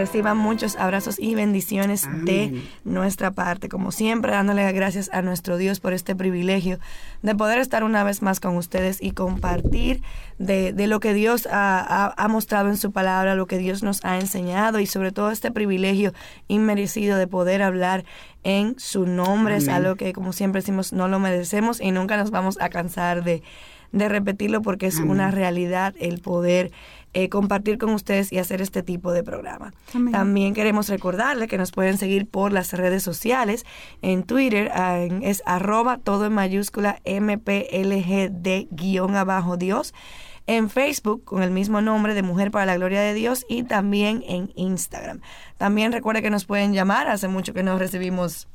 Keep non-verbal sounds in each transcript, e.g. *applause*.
Reciban muchos abrazos y bendiciones de nuestra parte. Como siempre, dándole gracias a nuestro Dios por este privilegio de poder estar una vez más con ustedes y compartir de, lo que Dios ha, mostrado en su palabra, lo que Dios nos ha enseñado y sobre todo este privilegio inmerecido de poder hablar en su nombre. Es algo que, como siempre decimos, no lo merecemos y nunca nos vamos a cansar de, repetirlo porque es una realidad el poder eh, compartir con ustedes y hacer este tipo de programa. También queremos recordarle que nos pueden seguir por las redes sociales. En Twitter es arroba todo en mayúscula MPLGD guion abajo Dios. En Facebook con el mismo nombre de Mujer para la Gloria de Dios y también en Instagram. También recuerde que nos pueden llamar. Hace mucho que no recibimos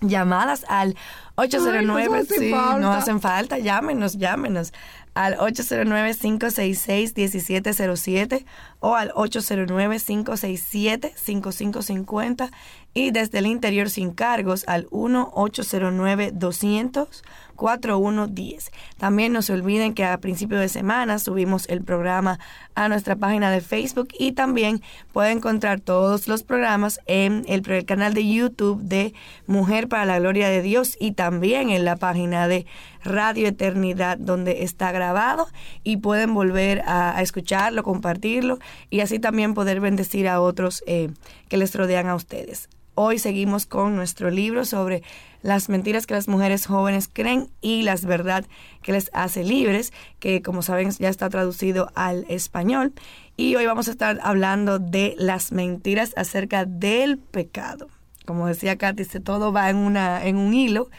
llamadas al 809, pues sí, no hacen falta, llámenos, llámenos al 809-566-1707 o al 809-567-5550 y desde el interior sin cargos al 1-809-200-4110. También no se olviden que a principio de semana subimos el programa a nuestra página de Facebook y también pueden encontrar todos los programas en el, canal de YouTube de Mujer para la Gloria de Dios y también en la página de Radio Eternidad donde está grabado y pueden volver a, escucharlo, compartirlo y así también poder bendecir a otros eh, que les rodean a ustedes. Hoy seguimos con nuestro libro sobre las mentiras que las mujeres jóvenes creen y las verdad que les hace libres, que como saben ya está traducido al español. Y hoy vamos a estar hablando de las mentiras acerca del pecado. Como decía Katy, todo va una, en un hilo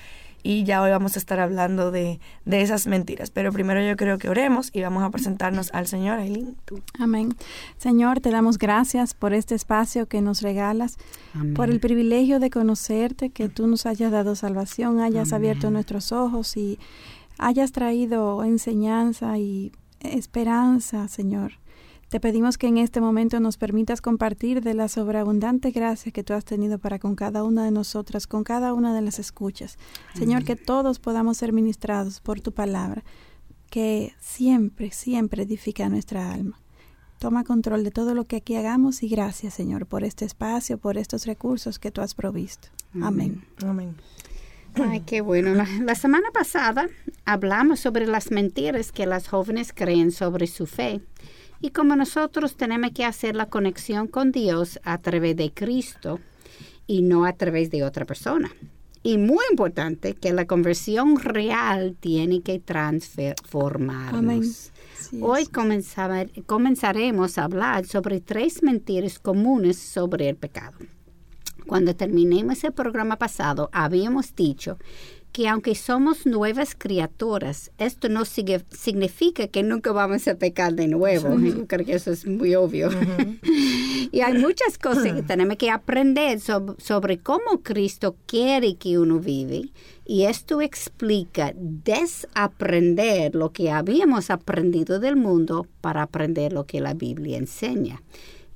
y ya hoy vamos a estar hablando de, esas mentiras. Pero primero yo creo que oremos y vamos a presentarnos al Señor. Aileen, Amén. Señor, te damos gracias por este espacio que nos regalas, por el privilegio de conocerte, que tú nos hayas dado salvación, hayas abierto nuestros ojos y hayas traído enseñanza y esperanza, Señor. Te pedimos que en este momento nos permitas compartir de la sobreabundante gracia que tú has tenido para con cada una de nosotras, con cada una de las escuchas. Señor, que todos podamos ser ministrados por tu palabra, que siempre, siempre edifica nuestra alma. Toma control de todo lo que aquí hagamos y gracias, Señor, por este espacio, por estos recursos que tú has provisto. Amén. Amén. Ay, qué bueno. la, semana pasada hablamos sobre las mentiras que las jóvenes creen sobre su fe y como nosotros tenemos que hacer la conexión con Dios a través de Cristo y no a través de otra persona. Y muy importante que la conversión real tiene que transformarnos. Hoy comenzaremos a hablar sobre tres mentiras comunes sobre el pecado. Cuando terminemos el programa pasado, habíamos dicho que aunque somos nuevas criaturas, esto no significa que nunca vamos a pecar de nuevo. Yo creo que eso es muy obvio. *laughs* y hay muchas cosas que tenemos que aprender sobre cómo Cristo quiere que uno vive. Y esto explica desaprender lo que habíamos aprendido del mundo para aprender lo que la Biblia enseña.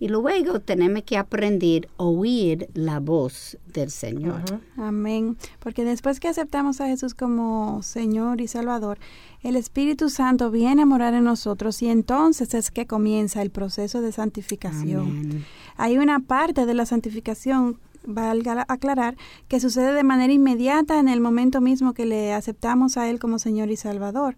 Y luego tenemos que aprender a oír la voz del Señor. Amén. Porque después que aceptamos a Jesús como Señor y Salvador, el Espíritu Santo viene a morar en nosotros y entonces es que comienza el proceso de santificación. Hay una parte de la santificación valga aclarar, que sucede de manera inmediata en el momento mismo que le aceptamos a Él como Señor y Salvador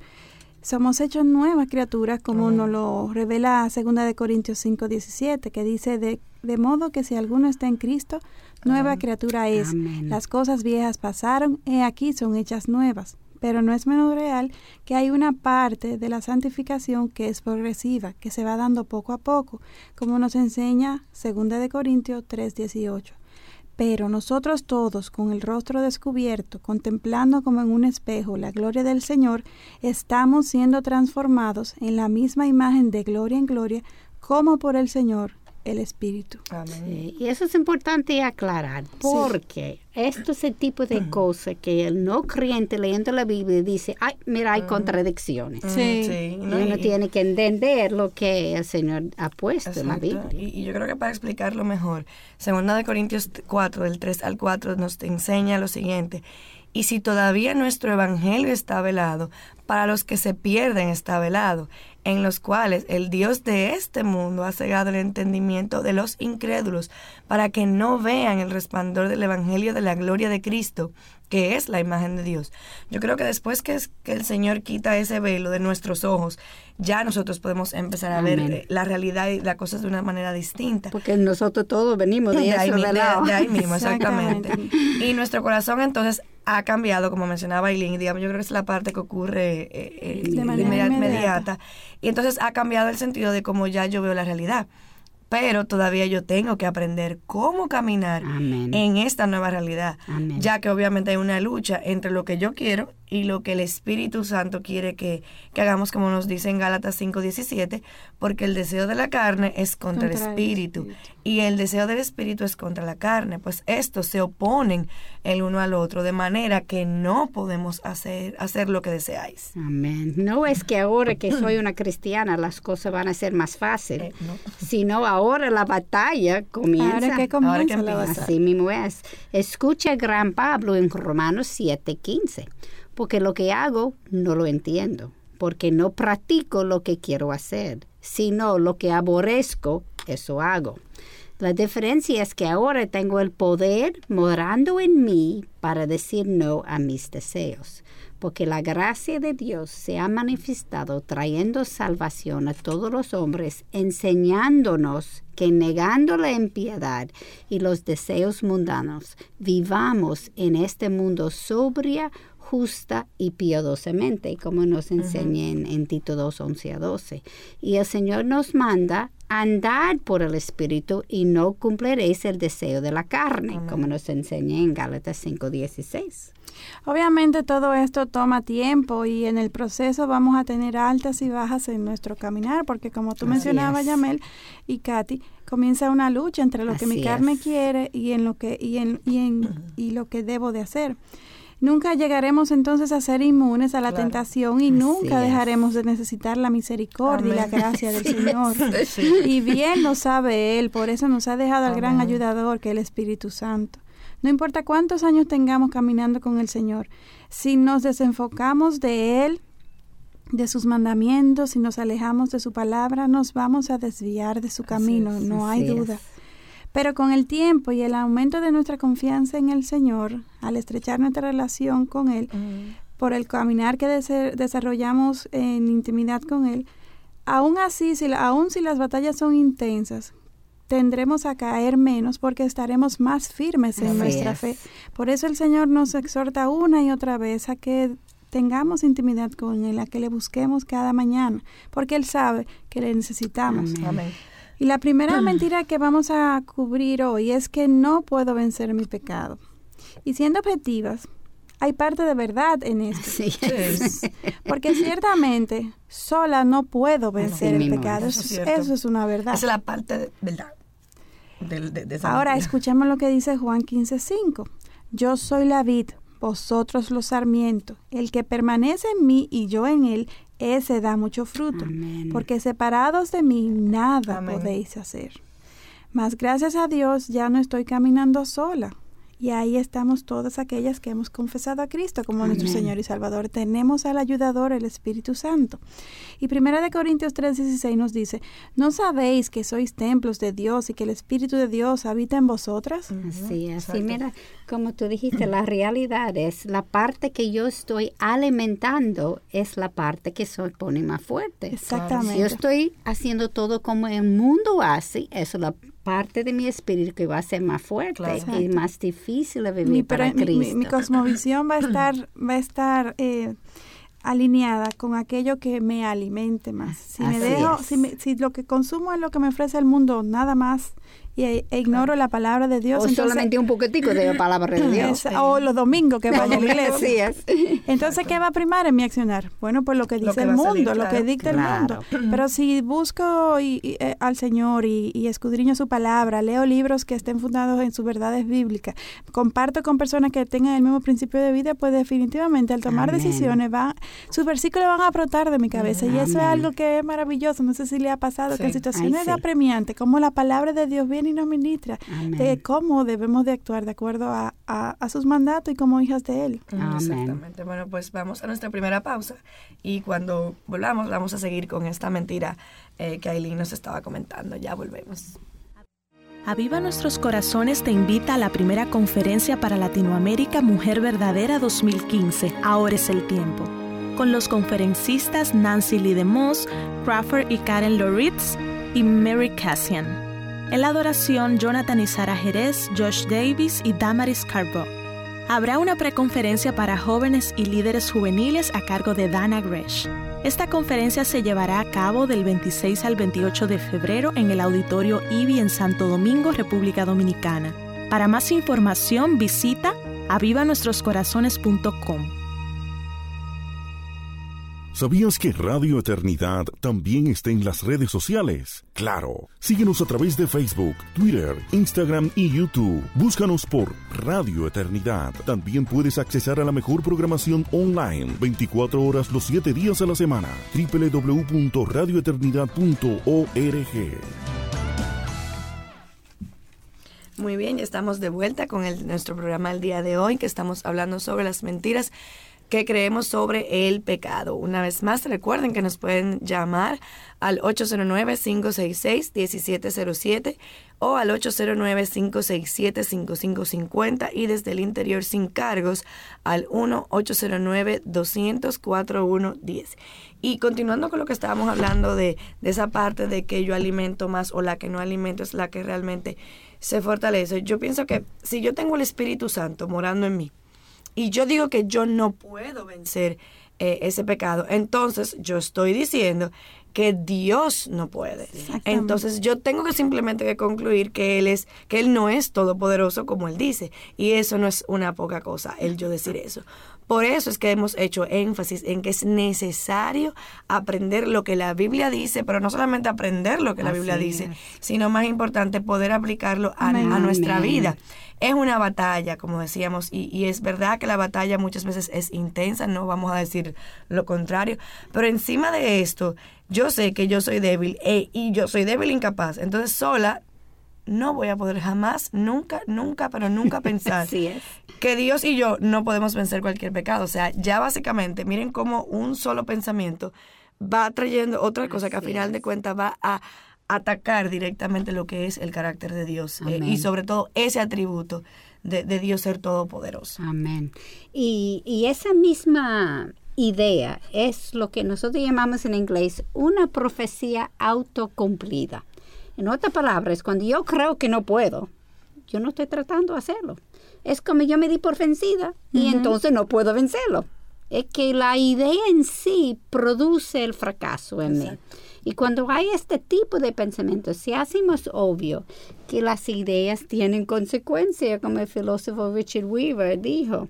somos hechos nuevas criaturas, como nos lo revela 2 de Corintios 5, 17, que dice, de, de modo que si alguno está en Cristo, nueva criatura es. Las cosas viejas pasaron, he aquí son hechas nuevas. Pero no es menos real que hay una parte de la santificación que es progresiva, que se va dando poco a poco, como nos enseña 2 de Corintios 3, 18. Pero nosotros todos, con el rostro descubierto, contemplando como en un espejo la gloria del Señor, estamos siendo transformados en la misma imagen de gloria en gloria, como por el Señor, el Espíritu. y eso es importante aclarar, porque esto es el tipo de cosas que el no creyente leyendo la Biblia dice, ay, mira, hay contradicciones. Sí. y uno tiene que entender lo que el Señor ha puesto en la Biblia. Y, yo creo que para explicarlo mejor, segunda de Corintios 4, del 3 al 4, nos enseña lo siguiente. Y si todavía nuestro evangelio está velado, para los que se pierden está velado, en los cuales el Dios de este mundo ha cegado el entendimiento de los incrédulos, para que no vean el resplandor del Evangelio de la gloria de Cristo, que es la imagen de Dios. Yo creo que después que, que el Señor quita ese velo de nuestros ojos, ya nosotros podemos empezar a ver eh, la realidad y las cosas de una manera distinta. Porque nosotros todos venimos de, ahí, mismo, *laughs* exactamente. y nuestro corazón entonces ha cambiado, como mencionaba Eileen, digamos, yo creo que es la parte que ocurre eh, eh, de manera inmediata. Y entonces ha cambiado el sentido de cómo ya yo veo la realidad. Pero todavía yo tengo que aprender cómo caminar en esta nueva realidad, ya que obviamente hay una lucha entre lo que yo quiero y lo que el Espíritu Santo quiere que, hagamos, como nos dice en Gálatas 5:17, porque el deseo de la carne es contra, el, espíritu, y el deseo del Espíritu es contra la carne, pues estos se oponen el uno al otro, de manera que no podemos hacer, hacer lo que deseáis. Amén. No es que ahora que soy una cristiana las cosas van a ser más fáciles, eh, sino ahora la batalla comienza. Ahora que comienza la batalla. Así mismo es. Escucha el gran Pablo en Romanos 7:15 porque lo que hago no lo entiendo, porque no practico lo que quiero hacer, sino lo que aborrezco, eso hago. La diferencia es que ahora tengo el poder morando en mí para decir no a mis deseos, porque la gracia de Dios se ha manifestado trayendo salvación a todos los hombres, enseñándonos que negando la impiedad y los deseos mundanos, vivamos en este mundo sobria, justa y piadosamente, como nos enseña en, Tito 2, 11 a 12. Y el Señor nos manda andar por el Espíritu y no cumpliréis el deseo de la carne, como nos enseña en Gálatas 5, 16. Obviamente todo esto toma tiempo y en el proceso vamos a tener altas y bajas en nuestro caminar, porque como tú mencionabas, Yamel y Katy, comienza una lucha entre lo que mi carne quiere y en lo que y en, y en y lo que debo de hacer. Nunca llegaremos entonces a ser inmunes a la tentación y nunca dejaremos de necesitar la misericordia y la *laughs* gracia del Señor. Y bien lo sabe Él, por eso nos ha dejado al gran ayudador que es el Espíritu Santo. No importa cuántos años tengamos caminando con el Señor, si nos desenfocamos de Él, de sus mandamientos, si nos alejamos de su palabra, nos vamos a desviar de su camino, no hay duda. Pero con el tiempo y el aumento de nuestra confianza en el Señor, al estrechar nuestra relación con Él, por el caminar que desarrollamos en intimidad con Él, aún así, si, aún si las batallas son intensas, tendremos a caer menos porque estaremos más firmes en nuestra fe. Por eso el Señor nos exhorta una y otra vez a que tengamos intimidad con Él, a que le busquemos cada mañana, porque Él sabe que le necesitamos. Amén. Y la primera mentira que vamos a cubrir hoy es que no puedo vencer mi pecado. Y siendo objetivas, hay parte de verdad en esto. Sí. Porque ciertamente sola no puedo vencer el pecado. Eso, es una verdad. Esa es la parte de verdad. Ahora escuchemos lo que dice Juan 15:5. Yo soy la vid, vosotros los sarmientos. El que permanece en mí y yo en él, ese da mucho fruto, porque separados de mí nada podéis hacer. Mas gracias a Dios ya no estoy caminando sola, y ahí estamos todas aquellas que hemos confesado a Cristo como nuestro Señor y Salvador. Tenemos al ayudador, el Espíritu Santo. Y Primera de Corintios 3:16 nos dice, ¿no sabéis que sois templos de Dios y que el Espíritu de Dios habita en vosotras? Sí, así mira, como tú dijiste, *clears throat* la realidad es la parte que yo estoy alimentando es la parte que se pone más fuerte. Exactamente. Si yo estoy haciendo todo como el mundo hace, eso es la parte de mi espíritu que va a ser más fuerte y más difícil de vivir mi, para Cristo. Mi, cosmovisión va a *clears throat* estar, va a estar eh, alineada con aquello que me alimente más. Si me dejo, si, si, lo que consumo es lo que me ofrece el mundo, nada más y, e, e ignoro la palabra de Dios. O solamente un poquitico de la palabra de *laughs* Dios. o los domingos que vaya a la *laughs* iglesia. Entonces, ¿qué va a primar en mi accionar? Bueno, pues lo que dice el mundo, lo que dicta el mundo. Pero si busco eh, al Señor y, escudriño su palabra, leo libros que estén fundados en sus verdades bíblicas, comparto con personas que tengan el mismo principio de vida, pues definitivamente al tomar decisiones, va, sus versículos van a brotar de mi cabeza. Y eso es algo que es maravilloso. No sé si le ha pasado que en situaciones de apremiante, como la palabra de Dios viene y nos ministra de cómo debemos de actuar de acuerdo a, sus mandatos y como hijas de Él. Exactamente. Bueno, pues vamos a nuestra primera pausa y cuando volvamos vamos a seguir con esta mentira eh, que Aileen nos estaba comentando. Ya volvemos. Aviva Nuestros Corazones te invita a la primera conferencia para Latinoamérica Mujer Verdadera 2015. Ahora es el tiempo. Con los conferencistas Nancy Lee DeMoss, Crawford y Karen Loritz y Mary Cassian. En la adoración, Jonathan y Sara Jerez, Josh Davis y Damaris Carbo. Habrá una preconferencia para jóvenes y líderes juveniles a cargo de Dana Gresh. Esta conferencia se llevará a cabo del 26 al 28 de febrero en el Auditorio IBI en Santo Domingo, República Dominicana. Para más información visita avivanuestroscorazones.com. ¿Sabías que Radio Eternidad también está en las redes sociales? Claro, síguenos a través de Facebook, Twitter, Instagram y YouTube. Búscanos por Radio Eternidad. También puedes accesar a la mejor programación online 24 horas los 7 días a la semana. www.radioeternidad.org. Muy bien, ya estamos de vuelta con nuestro programa el día de hoy, que estamos hablando sobre las mentiras que creemos sobre el pecado. Una vez más, recuerden que nos pueden llamar al 809-566-1707 o al 809-567-5550 y desde el interior sin cargos al 1-809-200-4110. Y continuando con lo que estábamos hablando de, de esa parte de que yo alimento más o la que no alimento es la que realmente se fortalece. Yo pienso que si yo tengo el Espíritu Santo morando en mí, y yo digo que yo no puedo vencer eh, ese pecado, entonces yo estoy diciendo que Dios no puede. Entonces yo tengo que simplemente que concluir que él es que él no es todopoderoso como él dice y eso no es una poca cosa el yo decir eso. Por eso es que hemos hecho énfasis en que es necesario aprender lo que la Biblia dice, pero no solamente aprender lo que la Biblia dice, sino más importante poder aplicarlo a, a nuestra vida. Es una batalla, como decíamos, y, y, es verdad que la batalla muchas veces es intensa, no vamos a decir lo contrario, pero encima de esto, yo sé que yo soy débil e, y yo soy débil e incapaz, entonces sola no voy a poder jamás, nunca, nunca, pero nunca *laughs* pensar que Dios y yo no podemos vencer cualquier pecado. O sea, ya básicamente, miren cómo un solo pensamiento va trayendo otra cosa que a final de cuentas va a atacar directamente lo que es el carácter de Dios eh, y sobre todo ese atributo de, Dios ser todopoderoso. Amén. Y, y esa misma idea es lo que nosotros llamamos en inglés una profecía autocumplida. En otras palabras, cuando yo creo que no puedo, yo no estoy tratando de hacerlo. Es como yo me di por vencida y entonces no puedo vencerlo. Es que la idea en sí produce el fracaso en mí. Y cuando hay este tipo de pensamiento, se hace más obvio que las ideas tienen consecuencias, como el filósofo Richard Weaver dijo.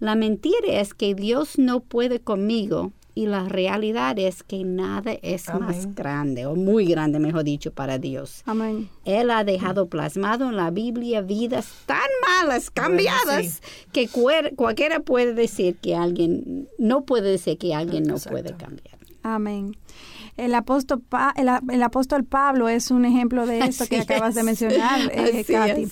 La mentira es que Dios no puede conmigo y la realidad es que nada es más grande, o muy grande, mejor dicho, para Dios. Amén. Él ha dejado plasmado en la Biblia vidas tan malas, cambiadas, que cualquiera puede decir que alguien, no puede decir que alguien no puede cambiar. Amén. El apóstol, el, apóstol Pablo es un ejemplo de esto que acabas de mencionar, eh, Katy.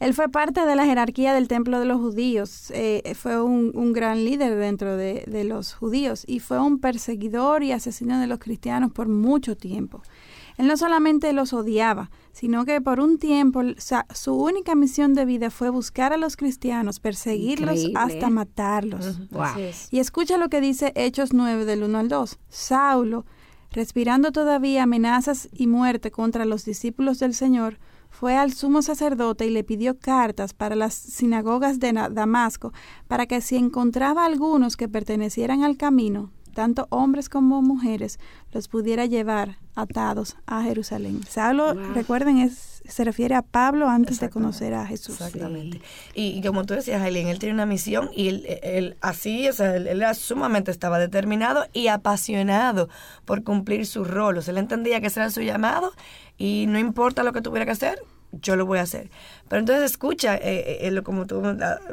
Él fue parte de la jerarquía del templo de los judíos, eh, fue un, gran líder dentro de, de los judíos y fue un perseguidor y asesino de los cristianos por mucho tiempo. Él no solamente los odiaba, sino que por un tiempo su única misión de vida fue buscar a los cristianos, perseguirlos hasta matarlos. Y escucha lo que dice Hechos 9 del 1 al 2. Saulo, respirando todavía amenazas y muerte contra los discípulos del Señor, fue al sumo sacerdote y le pidió cartas para las sinagogas de Damasco, para que si encontraba algunos que pertenecieran al camino, tanto hombres como mujeres, los pudiera llevar atados a Jerusalén. Saulo, recuerden, es, se refiere a Pablo antes de conocer a Jesús. Exactamente. Y, como tú decías, Aileen, él tiene una misión y él, así, o sea, él, sumamente estaba determinado y apasionado por cumplir su rol. O sea, él entendía que ese era su llamado y no importa lo que tuviera que hacer, yo lo voy a hacer. Pero entonces escucha, eh, eh, eh como tú,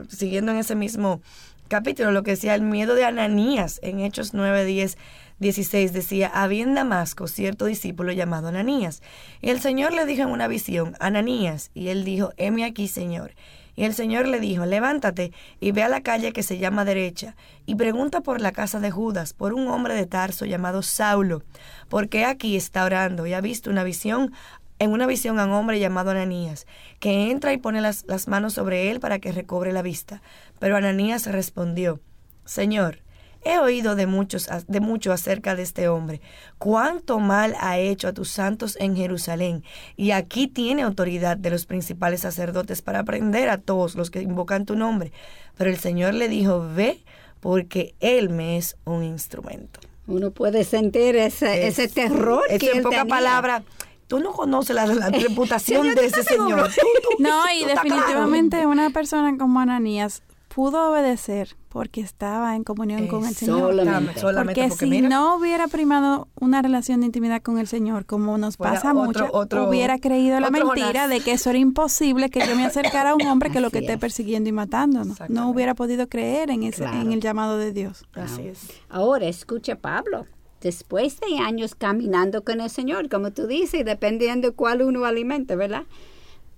siguiendo en ese mismo capítulo, lo que decía el miedo de Ananías en Hechos 9, 10, 16, decía, había en Damasco cierto discípulo llamado Ananías. Y el Señor le dijo en una visión, Ananías, y él dijo, heme aquí, Señor. Y el Señor le dijo, levántate y ve a la calle que se llama derecha, y pregunta por la casa de Judas, por un hombre de Tarso llamado Saulo, porque aquí está orando y ha visto una visión en una visión a un hombre llamado Ananías, que entra y pone las, las manos sobre él para que recobre la vista. Pero Ananías respondió, Señor, He oído de muchos de mucho acerca de este hombre, cuánto mal ha hecho a tus santos en Jerusalén, y aquí tiene autoridad de los principales sacerdotes para prender a todos los que invocan tu nombre. Pero el Señor le dijo, ve, porque él me es un instrumento. Uno puede sentir ese, ese terror. Es que en poca palabra, tú no conoces la, *laughs* reputación de ese señor. *laughs* no, y definitivamente una persona como Ananías pudo obedecer porque estaba en comunión con el Señor. Solamente, porque, si no hubiera primado una relación de intimidad con el Señor, como nos pasa mucho, hubiera creído la mentira de que eso era imposible que yo me acercara a un hombre que lo que esté persiguiendo y matándonos. No hubiera podido creer en ese en el llamado de Dios. Así es. Ahora escucha Pablo después de años caminando con el Señor, como tú dices, dependiendo cuál uno alimente, ¿verdad?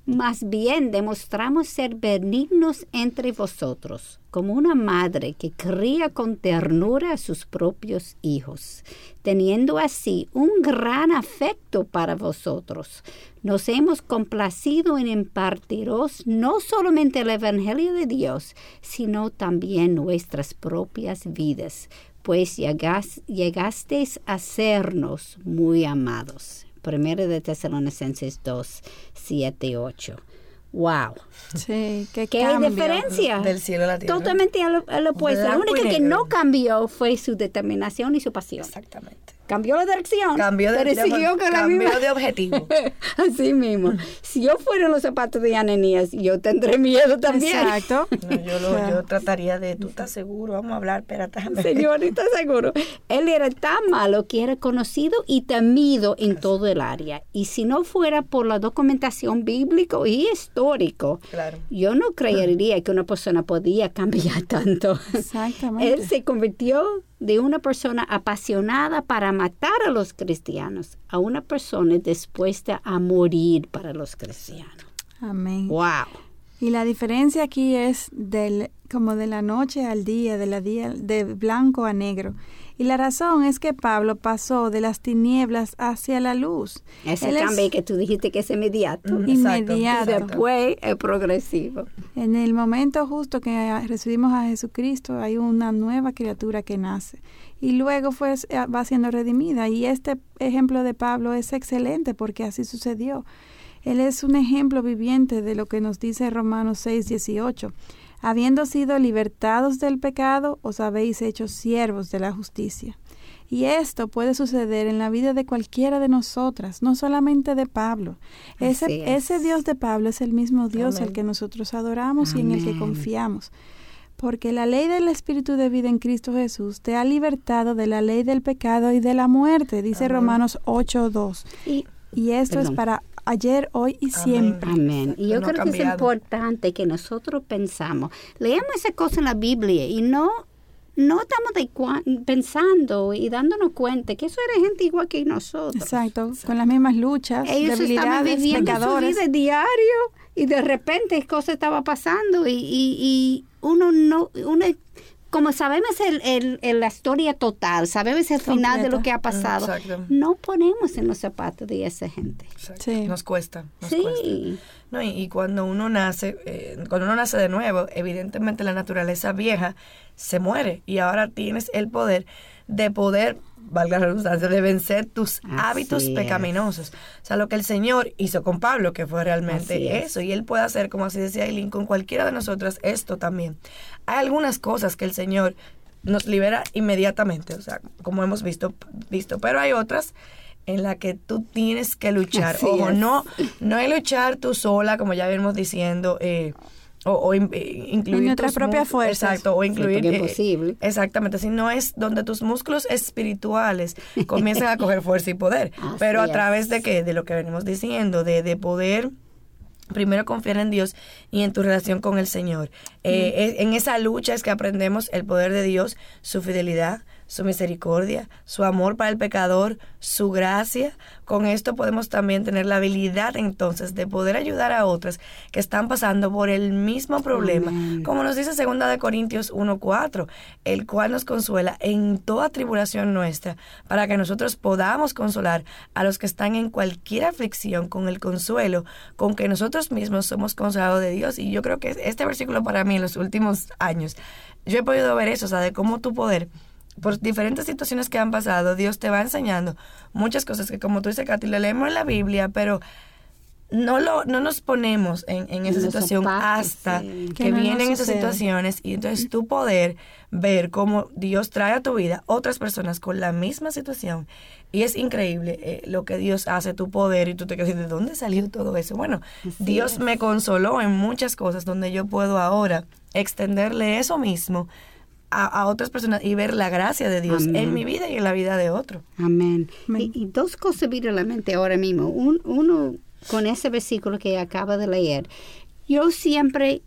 Más bien demostramos ser benignos entre vosotros, como una madre que cría con ternura a sus propios hijos, teniendo así un gran afecto para vosotros. Nos hemos complacido en impartiros no solamente el Evangelio de Dios, sino también nuestras propias vidas, pues llegasteis a sernos muy amados. Primero de Tesalonicenses 2, 7 y 8. Wow. Sí, qué, ¿Qué diferencia? Del cielo a la tierra. Totalmente a lo, opuesto. La única que no cambió fue su determinación y su pasión. Exactamente cambió la dirección, cambió de, pero siguió con la misma. de objetivo. *laughs* Así mismo. Si yo fuera en los zapatos de Ananías, yo tendré miedo también. Exacto. *laughs* yo, lo, yo trataría de, ¿tú estás seguro? Vamos a hablar, espérate. Señor, ¿estás seguro? Él era tan malo que era conocido y temido en todo el área. Y si no fuera por la documentación bíblico y histórico, yo no creería que una persona podía cambiar *laughs* tanto. Exactamente. Él se convirtió de una persona apasionada para matar a los cristianos a una persona dispuesta a morir para los cristianos. Amén. Wow. Y la diferencia aquí es del como de la noche al día, de la día de blanco a negro. Y la razón es que Pablo pasó de las tinieblas hacia la luz. Ese cambio que tú dijiste que es inmediato. Mm, inmediato. Después es progresivo. En el momento justo que recibimos a Jesucristo hay una nueva criatura que nace. Y luego fue, va siendo redimida. Y este ejemplo de Pablo es excelente porque así sucedió. Él es un ejemplo viviente de lo que nos dice Romanos 6, 18 habiendo sido libertados del pecado, os habéis hecho siervos de la justicia. Y esto puede suceder en la vida de cualquiera de nosotras, no solamente de Pablo. Ese, ese Dios de Pablo es el mismo Dios al que nosotros adoramos y en el que confiamos. Porque la ley del Espíritu de vida en Cristo Jesús te ha libertado de la ley del pecado y de la muerte, dice Romanos 8.2. Y, y esto es para ayer, hoy y siempre. Amén. Y yo creo que es importante que nosotros pensamos, leemos esa cosa en la Biblia y no no estamos pensando y dándonos cuenta que eso era gente igual que nosotros. Exacto, con las mismas luchas, Ellos estaban viviendo su vida diario y de repente cosas estaba pasando y, y, y uno no uno como sabemos el, el, la historia total, sabemos el final de lo que ha pasado, no ponemos en los zapatos de esa gente. Sí. Nos cuesta. sí. No, y, cuando uno nace, eh, cuando uno nace de nuevo, evidentemente la naturaleza vieja se muere y ahora tienes el poder de poder valga la redundancia, de vencer tus hábitos pecaminosos. O sea, lo que el Señor hizo con Pablo, que fue realmente eso, y Él puede hacer, como así decía Eileen, con cualquiera de nosotras esto también. Hay algunas cosas que el Señor nos libera inmediatamente, o sea, como hemos visto, visto. Pero hay otras en las que tú tienes que luchar. Ojo, no, no hay luchar tú sola, como ya venimos diciendo, eh, o, o in- eh, incluir nuestras tus propias mus- fuerzas. Exacto, o incluir... es eh, posible. Exactamente, si no es donde tus músculos espirituales *laughs* comienzan a coger fuerza y poder. Así pero a es. través de qué? De lo que venimos diciendo, de, de poder primero confiar en Dios y en tu relación con el Señor. Eh, en esa lucha es que aprendemos el poder de Dios, su fidelidad, su misericordia, su amor para el pecador, su gracia. Con esto podemos también tener la habilidad entonces de poder ayudar a otras que están pasando por el mismo problema, Amén. como nos dice segunda de Corintios 1:4, el cual nos consuela en toda tribulación nuestra, para que nosotros podamos consolar a los que están en cualquier aflicción con el consuelo con que nosotros mismos somos consolados de Dios. Y yo creo que este versículo para mí en los últimos años, yo he podido ver eso, o sea, de cómo tu poder por diferentes situaciones que han pasado, Dios te va enseñando muchas cosas que como tú dices, Katy, le leemos en la Biblia, pero no lo no nos ponemos en, en esa situación zapatos, hasta sí. que, Que no nos vienen esas situaciones y entonces tú poder ver cómo Dios trae a tu vida otras personas con la misma situación y es increíble eh, lo que Dios hace, tu poder y tú te quedas ¿de dónde salió todo eso? Bueno, Así Dios es. me consoló en muchas cosas donde yo puedo ahora extenderle eso mismo a, a otras personas y ver la gracia de Dios Amén. en mi vida y en la vida de otro. Amén. Amén. Y, y dos cosas vienen a la mente ahora mismo. Un- uno, con ese versículo que acaba de leer, yo siempre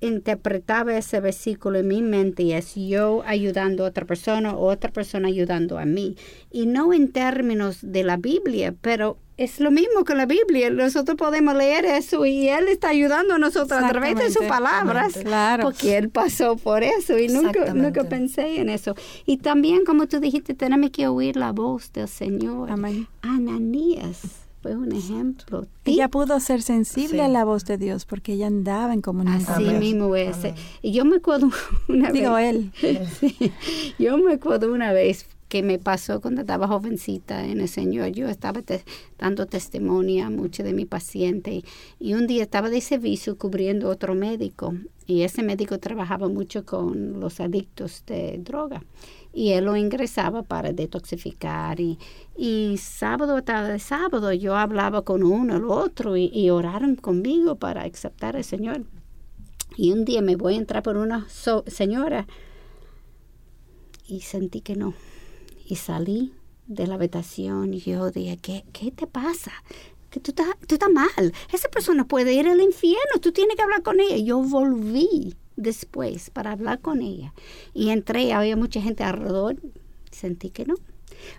interpretaba ese versículo en mi mente y es yo ayudando a otra persona o otra persona ayudando a mí. Y no en términos de la Biblia, pero es lo mismo que la Biblia. Nosotros podemos leer eso y Él está ayudando a nosotros a través de sus palabras. Claro. Porque Él pasó por eso y nunca, nunca pensé en eso. Y también, como tú dijiste, tenemos que oír la voz del Señor. Amén. Ananías fue un ejemplo. Ella pudo ser sensible Sí. a la voz de Dios porque ella andaba en comunión Así Amén. Mismo es. Amén. Y yo me acuerdo *laughs* una Digo vez. él. *laughs* Sí. Yo me acuerdo una vez que me pasó cuando estaba jovencita en el Señor. Yo estaba dando testimonio a muchos de mis pacientes y un día estaba de servicio cubriendo otro médico y ese médico trabajaba mucho con los adictos de droga y él lo ingresaba para detoxificar y, y sábado tarde sábado yo hablaba con uno el otro y, oraron conmigo para aceptar al Señor. Y un día me voy a entrar por una señora y sentí que no. Y salí de la habitación y yo dije, ¿qué, qué te pasa? Que tú estás, tú estás mal. Esa persona puede ir al infierno. Tú tienes que hablar con ella. Yo volví después para hablar con ella. Y entré, había mucha gente alrededor. Sentí que no.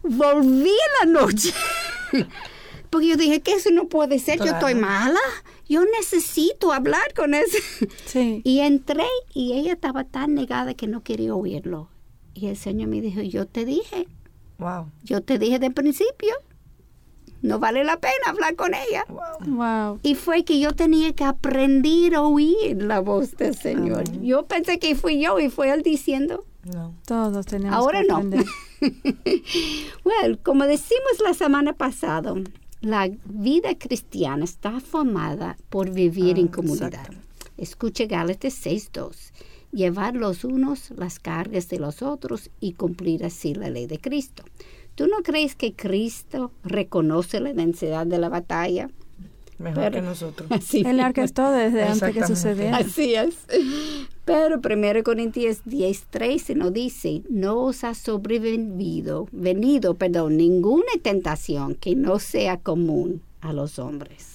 Volví en la noche. *laughs* Porque yo dije que eso no puede ser. Yo estoy mala. Yo necesito hablar con ese. Sí. *laughs* Y entré y ella estaba tan negada que no quería oírlo. Y el Señor me dijo, yo te dije, Wow. yo te dije de principio, no vale la pena hablar con ella. Wow. Wow. Y fue que yo tenía que aprender a oír la voz del Señor. Yo pensé que fui yo y fue él diciendo, No. Todos tenemos ahora que no. aprender. *laughs* bueno, como decimos la semana pasada, la vida cristiana está formada por vivir Ah, en comunidad. exacto. Escuche Gálatas 6.2. Llevar los unos las cargas de los otros y cumplir así la ley de Cristo. ¿Tú no crees que Cristo reconoce la densidad de la batalla? Mejor Pero- que nosotros. *laughs* Así Él orquestó desde antes que sucediera. Así es. Pero 1 Corintios 10, 13 nos dice, no os ha sobrevivido, venido, perdón, ninguna tentación que no sea común a los hombres.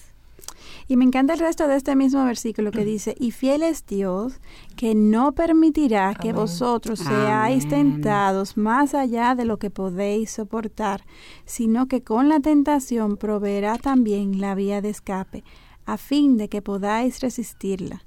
Y me encanta el resto de este mismo versículo que dice, y fiel es Dios, que no permitirá que vosotros seáis tentados más allá de lo que podéis soportar, sino que con la tentación proveerá también la vía de escape, a fin de que podáis resistirla.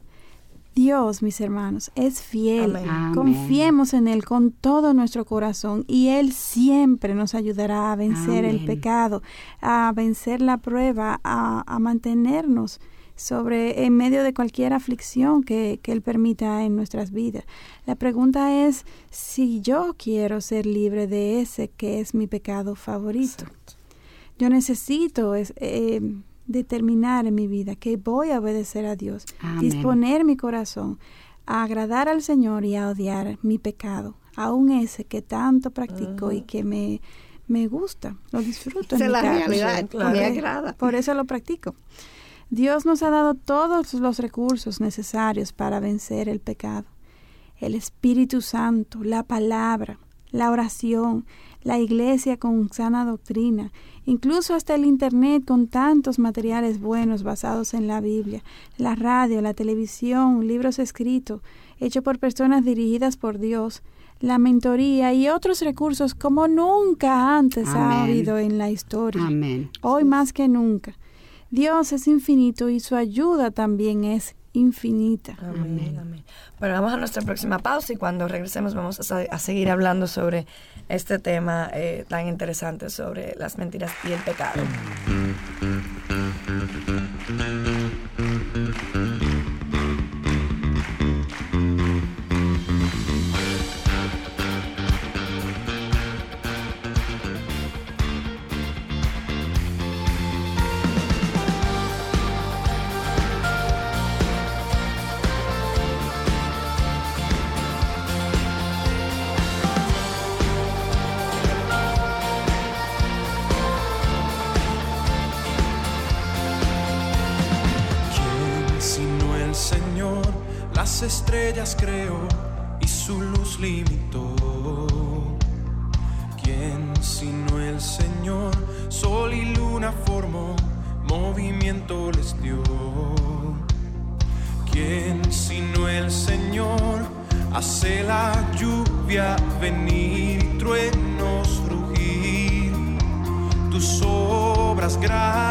Dios, mis hermanos, es fiel. Amén. Confiemos en Él con todo nuestro corazón y Él siempre nos ayudará a vencer el pecado, a vencer la prueba, a, a mantenernos sobre en medio de cualquier aflicción que, que Él permita en nuestras vidas. La pregunta es si yo quiero ser libre de ese que es mi pecado favorito. Yo necesito es, eh, determinar en mi vida que voy a obedecer a Dios, Amén. disponer mi corazón a agradar al Señor y a odiar mi pecado, aún ese que tanto practico y que me, me gusta, lo disfruto. es la realidad, me agrada. Por eso lo practico. Dios nos ha dado todos los recursos necesarios para vencer el pecado. El Espíritu Santo, la palabra, la oración, la iglesia con sana doctrina, incluso hasta el Internet con tantos materiales buenos basados en la Biblia, la radio, la televisión, libros escritos, hechos por personas dirigidas por Dios, la mentoría y otros recursos como nunca antes ha habido en la historia. Hoy más que nunca. Dios es infinito y su ayuda también es infinita. Amén, amén. Bueno, vamos a nuestra próxima pausa y cuando regresemos vamos a, seguir hablando sobre este tema eh, tan interesante sobre las mentiras y el pecado. Limitó. ¿Quién sino el Señor? Sol y luna formó, movimiento les dio. ¿Quién sino el Señor? Hace la lluvia venir, truenos rugir, tus obras grandes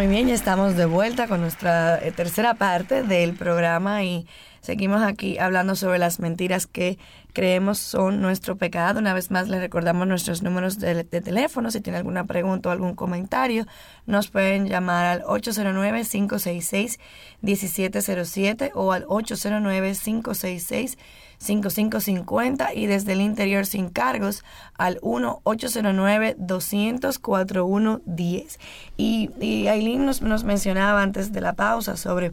Muy bien, ya estamos de vuelta con nuestra eh, tercera parte del programa y seguimos aquí hablando sobre las mentiras que creemos son nuestro pecado. Una vez más les recordamos nuestros números de, teléfono. Si tienen alguna pregunta o algún comentario, nos pueden llamar al 809-566-1707 o al 809-566 5550 y desde el interior sin cargos al 1-809-200-4110. Y, y Aileen nos, nos mencionaba antes de la pausa sobre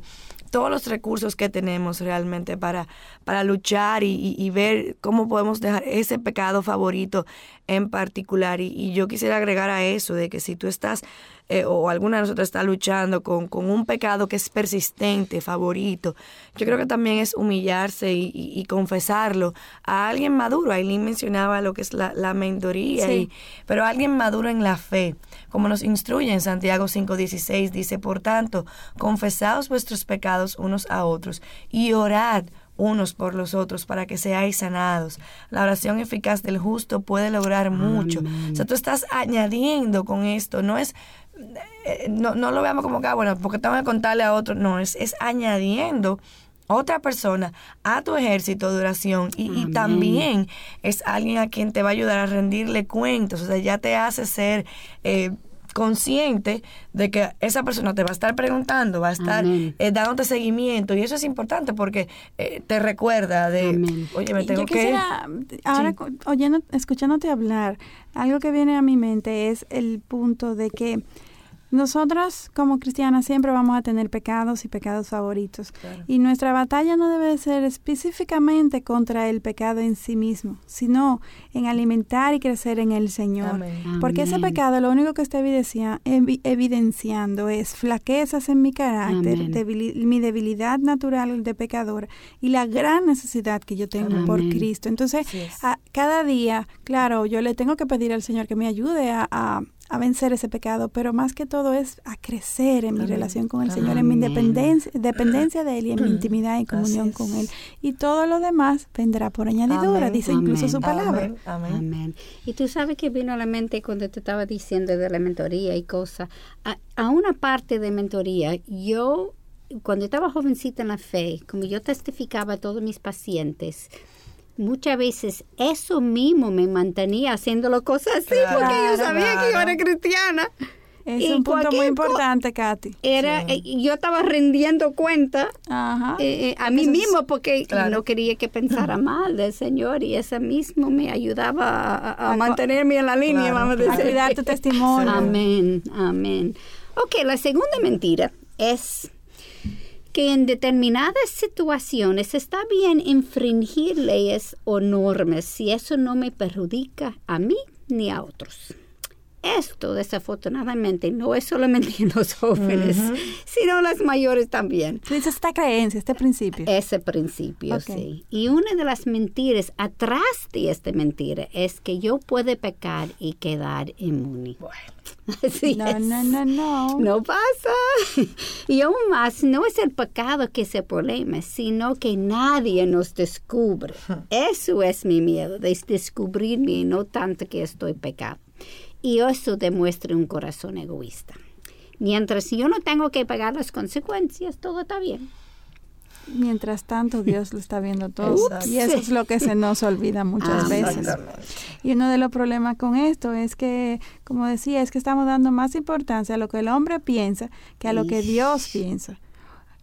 todos los recursos que tenemos realmente para, para luchar y, ver cómo podemos dejar ese pecado favorito en particular. Y, yo quisiera agregar a eso, de que si tú estás eh, o alguna de nosotros está luchando con, un pecado que es persistente, favorito, yo creo que también es humillarse y, confesarlo a alguien maduro. Aileen mencionaba lo que es la, la mentoría, y, pero alguien maduro en la fe, como nos instruye en Santiago 5.16, dice, por tanto, confesaos vuestros pecados unos a otros y orad unos por los otros para que seáis sanados. La oración eficaz del justo puede lograr mucho. O sea, tú estás añadiendo con esto, no es eh, no, no lo veamos como que, ah, bueno, porque tengo que contarle a otro, no, es, es añadiendo otra persona a tu ejército de oración y, también es alguien a quien te va a ayudar a rendirle cuentos, o sea, ya te hace ser eh, consciente de que esa persona te va a estar preguntando, va a estar eh, dándote seguimiento. Y eso es importante porque eh, te recuerda de, oye, me tengo que... Ahora, oyendo, escuchándote hablar, algo que viene a mi mente es el punto de que nosotras como cristianas siempre vamos a tener pecados y pecados favoritos. Y nuestra batalla no debe ser específicamente contra el pecado en sí mismo, sino en alimentar y crecer en el Señor. Porque ese pecado lo único que está evidenciando es flaquezas en mi carácter, mi debilidad natural de pecador y la gran necesidad que yo tengo por Cristo. Entonces, cada día, claro, yo le tengo que pedir al Señor que me ayude a a vencer ese pecado, pero más que todo es a crecer en mi relación con el Señor, en mi dependencia, dependencia de Él y en mi *clears throat* intimidad y comunión con Él. Y todo lo demás vendrá por añadidura, dice incluso su palabra. Amén. Y tú sabes que vino a la mente cuando te estaba diciendo de la mentoría y cosas. A, a una parte de mentoría, yo, cuando estaba jovencita en la fe, como yo testificaba a todos mis pacientes, muchas veces eso mismo me mantenía haciendo cosas así porque yo sabía que yo era cristiana. Es un punto muy importante, Katy. Era, eh, yo estaba rendiendo cuenta eh, eh, a mí mismo porque no quería que pensara *clears throat* mal del Señor y eso mismo me ayudaba a, mantenerme en la línea, vamos a decir. A cuidar tu *laughs* testimonio. Amén, amén. Ok, la segunda mentira es que en determinadas situaciones está bien infringir leyes o normas si eso no me perjudica a mí ni a otros. Esto desafortunadamente no es solamente en los *laughs* jóvenes, sino las mayores también. Es esta creencia, este principio. Ese principio, sí. Y una de las mentiras atrás de esta mentira es que yo puedo pecar y quedar inmune. Bueno. *laughs* no, no, no, no. No pasa. *laughs* Y aún más, no es el pecado que es el problema, sino que nadie nos descubre. Eso es mi miedo, de descubrirme y no tanto que estoy pecado y eso demuestra un corazón egoísta. Mientras yo no tengo que pagar las consecuencias, todo está bien. Mientras tanto, Dios lo está viendo todo. Y eso es lo que se nos olvida muchas veces. Y uno de los problemas con esto es que, como decía, es que estamos dando más importancia a lo que el hombre piensa que a lo que Dios piensa.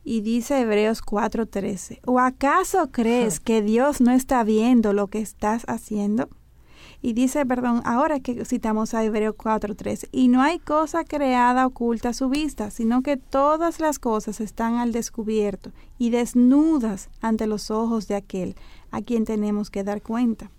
Y dice Hebreos 4:13, ¿o acaso crees que Dios no está viendo lo que estás haciendo? Y dice, perdón, ahora que citamos a Hebreo 4.3, y no hay cosa creada oculta a su vista, sino que todas las cosas están al descubierto y desnudas ante los ojos de aquel a quien tenemos que dar cuenta.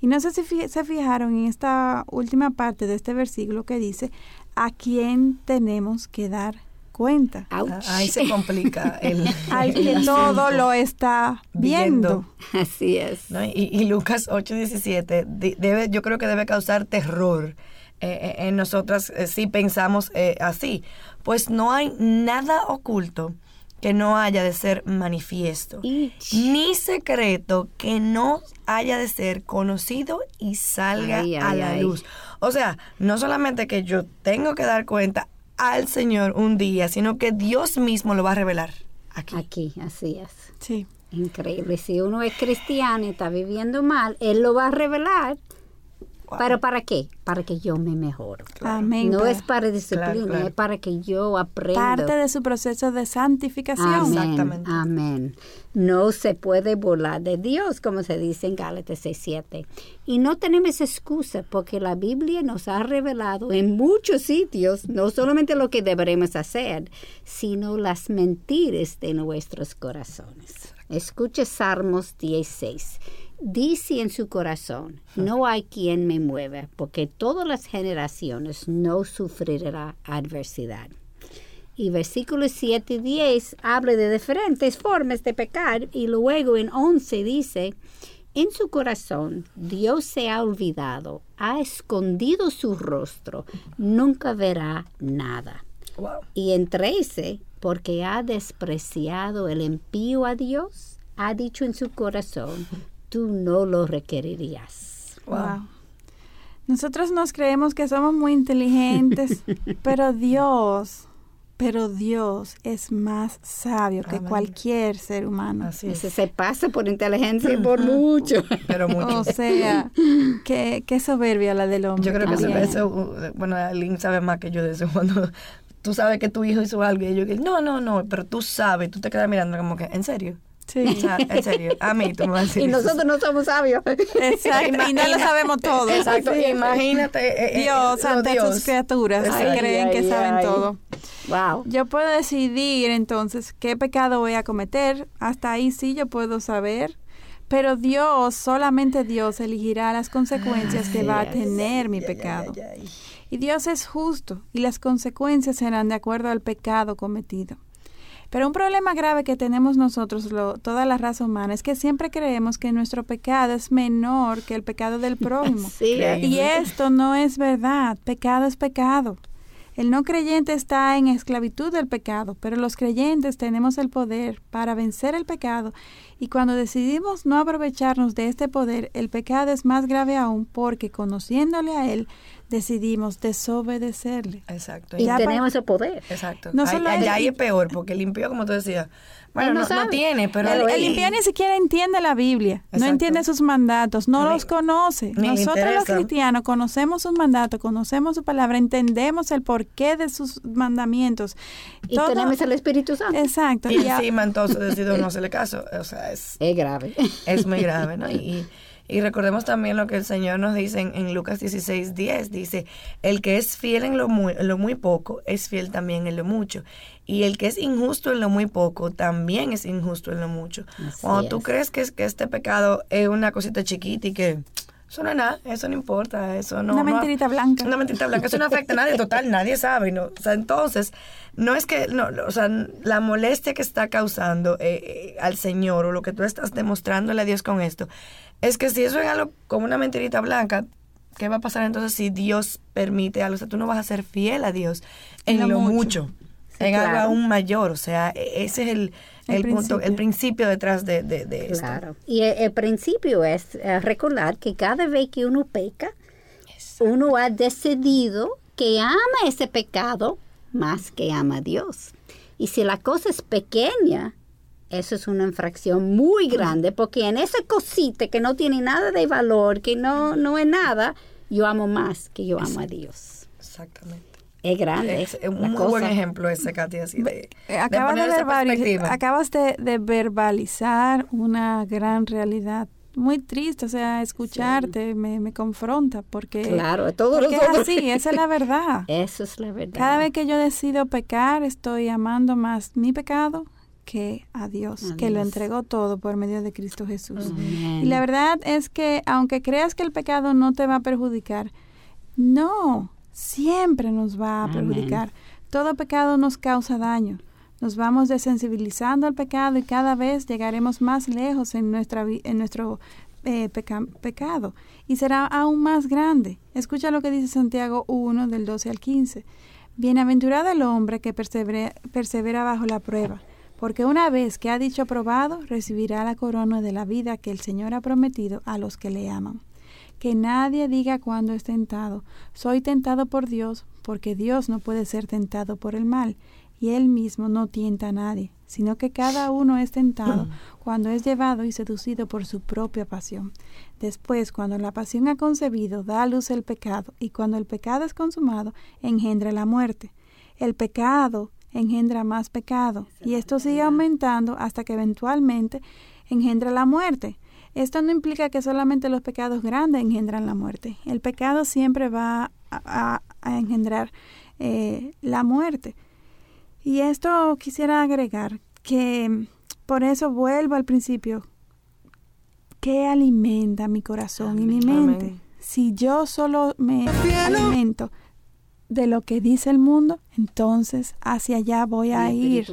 Y no sé si se fijaron en esta última parte de este versículo que dice, a quién tenemos que dar cuenta. Ahí se complica el. *laughs* Al que todo lo está viendo. Así es. Y, Lucas 8:17 debe, yo creo que debe causar terror. Eh, eh, en nosotras eh, si pensamos así, pues no hay nada oculto que no haya de ser manifiesto, Ich. ni secreto que no haya de ser conocido y salga Ay, a ay, la ay. luz. O sea, no solamente que yo tengo que dar cuenta al Señor un día, sino que Dios mismo lo va a revelar aquí. Aquí, así es. Sí. Increíble. Si uno es cristiano y está viviendo mal, Él lo va a revelar. Wow. ¿Pero para qué? Para que yo me mejoro. Amén. No Pa- es para disciplina, Claro, claro. es para que yo aprenda. parte de su proceso de santificación. Amén, Exactamente. Amén. No se puede volar de Dios, como se dice en Gálatas 6.7. Y no tenemos excusa porque la Biblia nos ha revelado en muchos sitios no solamente lo que deberemos hacer, sino las mentiras de nuestros corazones. Escuche Salmos 16. Dice en su corazón, no hay quien me mueva, porque todas las generaciones no sufrirá adversidad. Y versículos 7 y 10 habla de diferentes formas de pecar y luego en 11 dice, en su corazón Dios se ha olvidado, ha escondido su rostro, nunca verá nada. Wow. Y en 13, porque ha despreciado el impío a Dios, ha dicho en su corazón, tú no lo requerirías. Wow. Wow. Nosotros nos creemos que somos muy inteligentes, *laughs* pero Dios, pero Dios es más sabio que cualquier ser humano. Así es. Ese se pasa por inteligencia por mucho. Pero mucho. O sea, *laughs* qué, qué soberbia la del hombre. Yo creo que eso, uh, bueno, Lynn sabe más que yo de eso. *laughs* Cuando tú sabes que tu hijo hizo algo y yo que no, no, no, pero tú sabes, tú te quedas mirando como que, ¿en serio? O Sí. sea, en serio, a mí tú me vas a decir Y eso. nosotros no somos sabios. Exacto, y no lo sabemos todo. Exacto, imagínate. eh, eh, Dios eh, ante Dios. sus criaturas que creen que ay, saben ay. todo. Wow. Yo puedo decidir entonces qué pecado voy a cometer. Hasta ahí sí yo puedo saber. Pero Dios, solamente Dios elegirá las consecuencias que va a tener mi pecado. Ay, ay, ay. Y Dios es justo y las consecuencias serán de acuerdo al pecado cometido. Pero un problema grave que tenemos nosotros, lo- toda la raza humana, es que siempre creemos que nuestro pecado es menor que el pecado del *laughs* prójimo. Sí. Y esto no es verdad. Pecado es pecado. El no creyente está en esclavitud del pecado, pero los creyentes tenemos el poder para vencer el pecado y cuando decidimos no aprovecharnos de este poder, el pecado es más grave aún porque conociéndole a Él, decidimos desobedecerle. Exacto. Y tenemos el poder. Exacto. No solo allá es- ahí es peor, porque limpio, como tú decías, bueno, no, no tiene, pero... El, el impío ni siquiera entiende la Biblia, no entiende sus mandatos, no Ni- los conoce. Nosotros los cristianos conocemos sus mandatos, conocemos su palabra, entendemos el porqué de sus mandamientos. Y Todo- tenemos el Espíritu Santo. Exacto. Y encima entonces decidió no hacerle caso. O sea, es, Es grave. es muy grave, ¿no? Y, y recordemos también lo que el Señor nos dice en, en Lucas 16, 10. Dice, el que es fiel en lo, muy, lo muy poco, es fiel también en lo mucho. Y el que es injusto en lo muy poco, también es injusto en lo mucho. Así Cuando tú es. crees que, es, que este pecado es una cosita chiquita y que eso no es nada, eso no importa, eso no... Una no- mentirita blanca. Una mentirita blanca, eso no afecta a nadie, total, nadie sabe, ¿no? O sea, entonces, no es que, no, o sea, la molestia que está causando eh, eh, al Señor o lo que tú estás demostrándole a Dios con esto, es que si eso es algo como una mentirita blanca, ¿qué va a pasar entonces si Dios permite algo? O sea, tú no vas a ser fiel a Dios en, lo mucho, en algo aún mayor, o sea, e- ese es el, El el, punto, el principio. detrás de, de, de esto. Y el, el principio es eh, recordar que cada vez que uno peca, uno ha decidido que ama ese pecado más que ama a Dios. Y si la cosa es pequeña, eso es una infracción muy grande, porque en esa cosita que no tiene nada de valor, que no, no es nada, yo amo más que yo amo a Dios. Exactamente. Es grande. Es un muy cosa. buen ejemplo ese, Katy, así de, Acabas de, acabas de, de verbalizar una gran realidad. Muy triste, o sea, escucharte me, me confronta porque, Claro, todos porque es así, esa es la verdad. *laughs* Eso es la verdad. Cada vez que yo decido pecar, estoy amando más mi pecado que a Dios, que lo entregó todo por medio de Cristo Jesús. Amén. Y la verdad es que aunque creas que el pecado no te va a perjudicar, no, siempre nos va a Amén. perjudicar. Todo pecado nos causa daño. Nos vamos desensibilizando al pecado y cada vez llegaremos más lejos en, nuestra, en nuestro eh, peca- pecado y será aún más grande. Escucha lo que dice Santiago 1 del 12 al 15. Bienaventurado el hombre que persevera, persevera bajo la prueba, porque una vez que ha dicho aprobado, recibirá la corona de la vida que el Señor ha prometido a los que le aman. Que nadie diga cuando es tentado, soy tentado por Dios, porque Dios no puede ser tentado por el mal, y Él mismo no tienta a nadie, sino que cada uno es tentado *clears throat* cuando es llevado y seducido por su propia pasión. Después, cuando la pasión ha concebido, da a luz el pecado, y cuando el pecado es consumado, engendra la muerte. El pecado engendra más pecado y esto sigue aumentando hasta que eventualmente engendra la muerte. Esto no implica que solamente los pecados grandes engendran la muerte. El pecado siempre va a, engendrar eh, la muerte. Y esto quisiera agregar que por eso vuelvo al principio. ¿Qué alimenta mi corazón y mi mente? Si yo solo me alimento de lo que dice el mundo, entonces hacia allá voy a ir.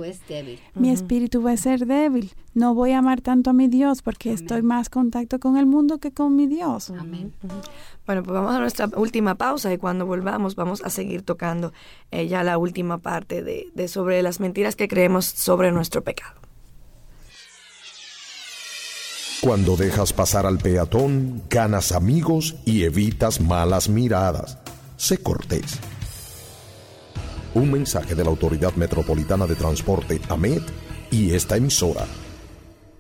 Mi espíritu va a ser débil. No voy a amar tanto a mi Dios porque estoy más contacto con el mundo que con mi Dios. Amén. Bueno, pues vamos a nuestra última pausa y cuando volvamos vamos a seguir tocando eh, ya la última parte de, de sobre las mentiras que creemos sobre nuestro pecado. Cuando dejas pasar al peatón, ganas amigos y evitas malas miradas. Sé cortés un mensaje de la Autoridad Metropolitana de Transporte, AMET, y esta emisora.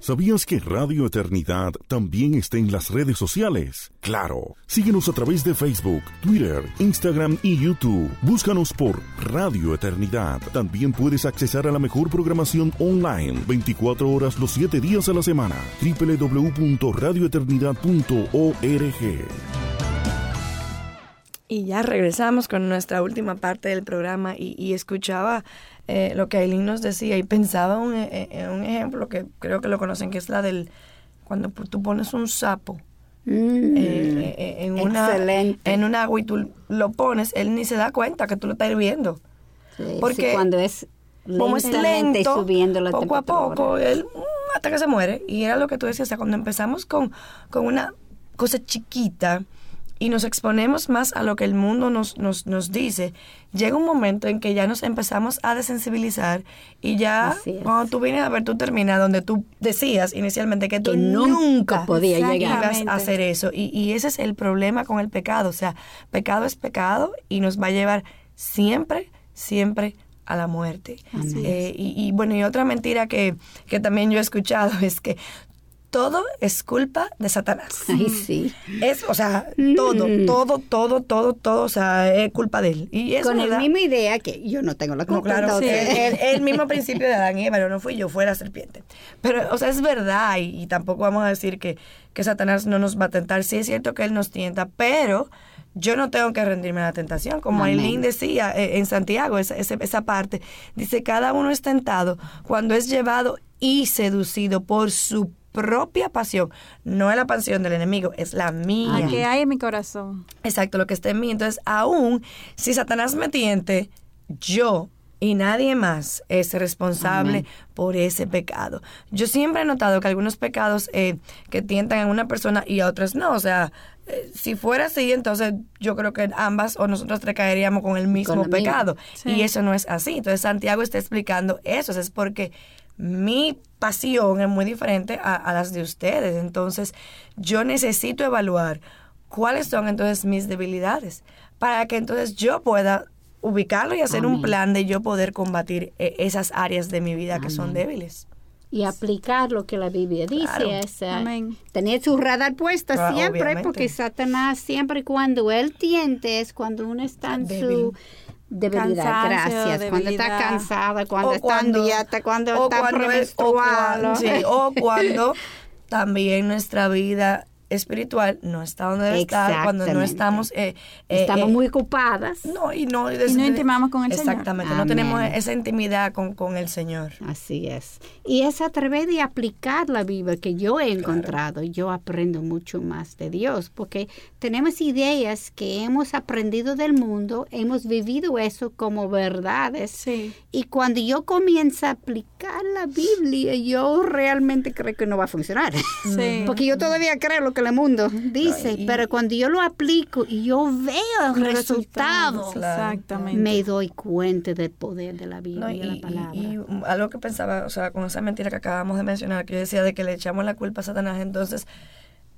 ¿Sabías que Radio Eternidad también está en las redes sociales? Claro. Síguenos a través de Facebook, Twitter, Instagram y YouTube. Búscanos por Radio Eternidad. También puedes accesar a la mejor programación online 24 horas los 7 días a la semana. www.radioeternidad.org. Y ya regresamos con nuestra última parte del programa y, escuchaba eh, lo que Aileen nos decía y pensaba un, eh, en un ejemplo que creo que lo conocen, que es la del cuando tú pones un sapo mm. eh, en, una, en un agua y tú lo pones, él ni se da cuenta que tú lo estás hirviendo. porque cuando es como es lento, subiendo la poco a poco, él mm, hasta que se muere. Y era lo que tú decías, o sea, cuando empezamos con, con una cosa chiquita, y nos exponemos más a lo que el mundo nos, nos, nos dice, llega un momento en que ya nos empezamos a desensibilizar y ya cuando tú vienes a ver, tú terminas donde tú decías inicialmente que tú nunca podías llegar a hacer eso. Y, y ese es el problema con el pecado. O sea, pecado es pecado y nos va a llevar siempre, siempre a la muerte. Eh, y, y, bueno, y otra mentira que, que también yo he escuchado *laughs* es que todo es culpa de Satanás. Ay, sí. Es, o sea, todo, mm. todo, todo, todo, todo, o sea, es culpa de él. Y Con la misma idea que yo no tengo la culpa. claro, sí, el, mismo *laughs* principio de Adán y Eva, no fui yo, fue la serpiente. Pero, o sea, es verdad y, tampoco vamos a decir que, que Satanás no nos va a tentar. Sí es cierto que él nos tienta, pero yo no tengo que rendirme a la tentación. Como Aileen decía eh, en Santiago, esa, esa, esa, parte, dice, cada uno es tentado cuando es llevado y seducido por su propia pasión. No es la pasión del enemigo, es la mía. La que hay en mi corazón. Exacto, lo que está en mí. Entonces, aún si Satanás me tiente, yo y nadie más es responsable por ese pecado. Yo siempre he notado que algunos pecados eh, que tientan a una persona y a otras no. O sea, eh, si fuera así, entonces yo creo que ambas o nosotros recaeríamos con el mismo pecado. Y eso no es así. Entonces Santiago está explicando eso. Es porque mi pasión es muy diferente a, las de ustedes. Entonces, yo necesito evaluar cuáles son entonces mis debilidades para que entonces yo pueda ubicarlo y hacer un plan de yo poder combatir eh, esas áreas de mi vida que son débiles. Y aplicar lo que la Biblia dice. Es, uh, tener su radar puesta siempre, porque Satanás siempre cuando él tiente es cuando uno está en su debilidad, gracias. Cuando está cansada, cuando está en dieta, cuando está o o cuando *laughs* también nuestra vida espiritual no está donde debe estar cuando no estamos eh, eh, estamos eh, muy ocupadas no y no y, no intimamos con el Señor. Exactamente no tenemos esa intimidad con, con, el Señor. Así es. Y es a través de aplicar la Biblia que yo he encontrado yo aprendo mucho más de Dios porque tenemos ideas que hemos aprendido del mundo hemos vivido eso como verdades. Sí. y cuando yo comienzo a aplicar la Biblia yo realmente creo que no va a funcionar. Sí. *laughs* porque yo todavía creo lo que Telemundo, dice, pero cuando yo lo aplico y yo veo el resultado, Exactamente. me doy cuenta del poder de la Biblia No, y, y, de la palabra. y- y algo que pensaba, o sea, con esa mentira que acabamos de mencionar, que yo decía de que le echamos la culpa a Satanás, entonces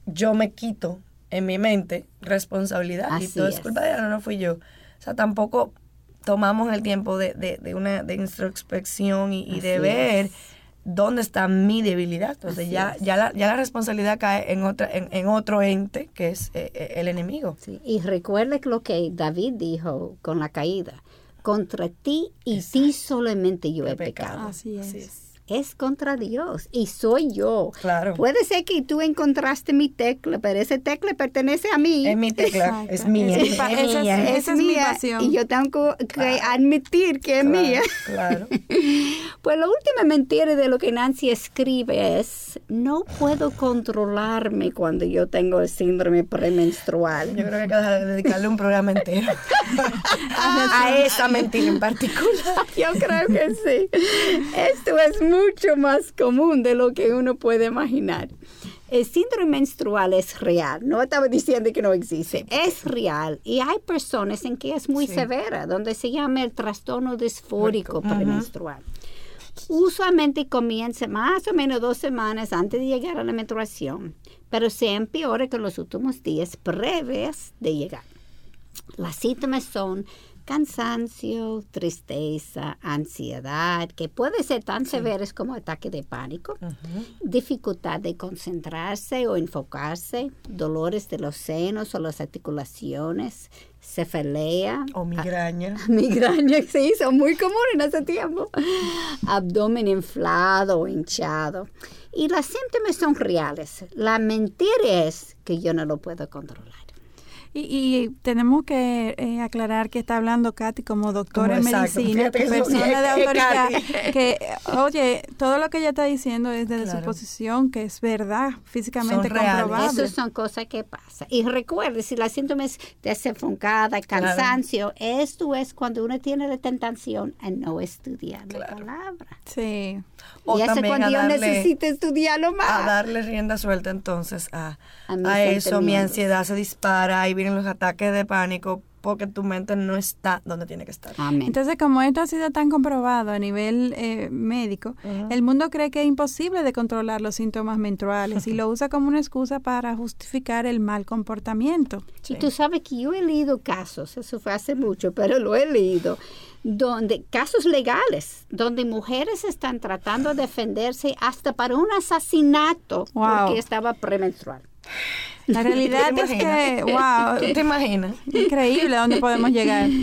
yo me quito en mi mente responsabilidad y todo es es. culpa de ella, no, no fui yo. O sea, tampoco tomamos el tiempo de, de, de una de introspección y, y de ver es. Dónde está mi debilidad. Entonces Así ya, es. ya, la, ya la responsabilidad cae en, otra, en, en otro ente que es eh, eh, el enemigo. Sí, Y recuerde lo que David dijo con la caída. Contra ti y ti solamente yo he pecado. pecado. Así es. Así es. Es contra Dios y soy yo. Claro. Puede ser que tú encontraste mi tecla, pero ese tecla pertenece a mí. Es mi tecla, Exacto. es mía. Es mía. esa es es mi mía pasión. y yo tengo que admitir que es Claro, mía. Claro. *laughs* Pues la última mentira de lo que Nancy escribe es, no puedo controlarme cuando yo tengo el síndrome premenstrual. Yo creo que hay que dedicarle un programa entero *laughs* a esa mentira en particular. Yo creo que sí. Esto es mucho más común de lo que uno puede imaginar. El síndrome menstrual es real, no estaba diciendo que no existe, es real y hay personas en que es muy Sí. severa, donde se llama el trastorno disfórico premenstrual. Usualmente comienza más o menos dos semanas antes de llegar a la menstruación, pero se empeora con los últimos días previos de llegar. Las síntomas son cansancio, tristeza, ansiedad, que puede ser tan severas como ataque de pánico, dificultad de concentrarse o enfocarse, dolores de los senos o las articulaciones, cefalea, O migraña. *laughs* migraña, sí, son muy comunes en ese tiempo. Abdomen inflado o hinchado. Y los síntomas son reales. La mentira es que yo no lo puedo controlar. Y, y tenemos que eh, aclarar que está hablando Katy como doctora Como en exacto, medicina, que persona de es autoridad, Katy. que, oye, todo lo que ella está diciendo es desde Claro. su posición, que es verdad, físicamente Son comprobable. Esas son cosas que pasan. Y recuerde, si los síntomas de desenfocada, cansancio, esto es cuando uno tiene la tentación a no estudiar la palabra. Sí. O y eso cuando yo necesito estudiarlo más. a darle rienda suelta entonces a, A eso, mi ansiedad se dispara, ahí vienen los ataques de pánico porque tu mente no está donde tiene que estar. Amén. Entonces, como esto ha sido tan comprobado a nivel eh, médico, el mundo cree que es imposible de controlar los síntomas menstruales y lo *laughs* usa como una excusa para justificar el mal comportamiento. Y tú sabes que yo he leído casos, eso fue hace mucho, pero lo he leído, donde casos legales, donde mujeres están tratando de defenderse hasta para un asesinato Wow. porque estaba premenstrual. La realidad ¿Te es que, wow, ¿Tú te imaginas? increíble a dónde podemos llegar. *laughs*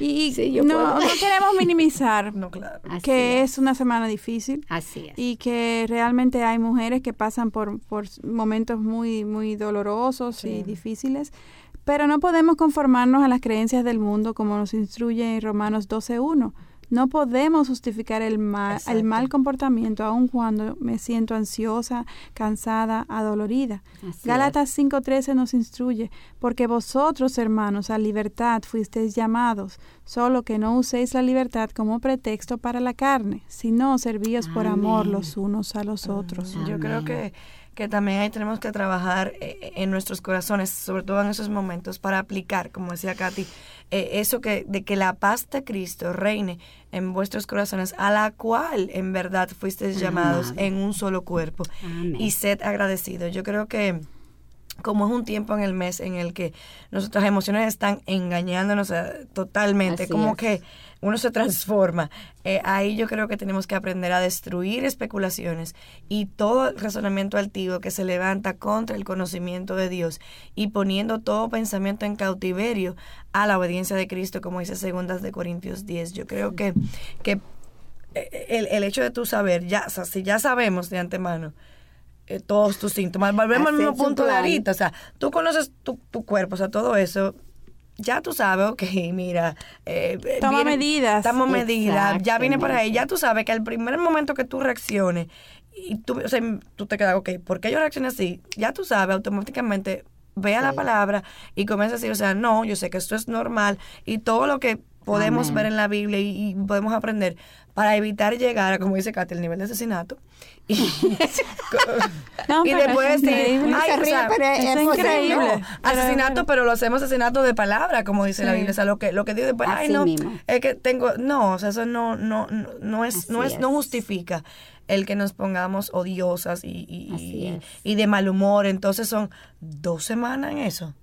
Y Sí, yo no, queremos minimizar *laughs* No, claro. Así que es. es una semana difícil Así es. y que realmente hay mujeres que pasan por, por momentos muy, muy dolorosos y difíciles, pero no podemos conformarnos a las creencias del mundo como nos instruye en Romanos 12.1. No podemos justificar el mal, el mal comportamiento aun cuando me siento ansiosa, cansada, adolorida. Así Gálatas 5:13 nos instruye, porque vosotros, hermanos, a libertad fuisteis llamados, solo que no uséis la libertad como pretexto para la carne, sino servíos por amor los unos a los otros. Yo creo que, que también ahí tenemos que trabajar eh, en nuestros corazones, sobre todo en esos momentos, para aplicar, como decía Katy, eh, eso que de que la paz de Cristo reine en vuestros corazones, a la cual en verdad fuisteis llamados en un solo cuerpo. Amén. Y sed agradecidos. Yo creo que como es un tiempo en el mes en el que nuestras emociones están engañándonos eh, totalmente, Así como es. que uno se transforma. Eh, ahí yo creo que tenemos que aprender a destruir especulaciones y todo el razonamiento altivo que se levanta contra el conocimiento de Dios y poniendo todo pensamiento en cautiverio a la obediencia de Cristo, como dice Segundas de Corintios 10. Yo creo que, que eh, el, el hecho de tú saber, ya, o sea, si ya sabemos de antemano, eh, todos tus síntomas. Volvemos al mismo punto de ahorita. O sea, tú conoces tu, tu cuerpo, o sea, todo eso. Ya tú sabes, ok, *laughs* mira. eh, Toma medidas. Toma medidas. Ya viene por ahí. Ya tú sabes que al primer momento que tú reacciones, y tú, o sea, tú te quedas, ok, ¿por qué yo reaccioné así? Ya tú sabes, automáticamente vea la palabra y comienza a decir, o sea, no, yo sé que esto es normal y todo lo que podemos Amén. ver en la Biblia y, y podemos aprender para evitar llegar a, como dice Katy, el nivel de asesinato. Y, No, y pero después es decir, ay, o sea, pero es es posible. increíble. no, asesinato, pero lo hacemos asesinato de palabra, como dice la. Biblia. O sea, lo que, lo que digo después, ay, no, mismo. es que tengo, no, o sea, eso no, no, no, no es, no es, no justifica el que nos pongamos odiosas y, y, y de mal humor. Entonces son dos semanas en eso.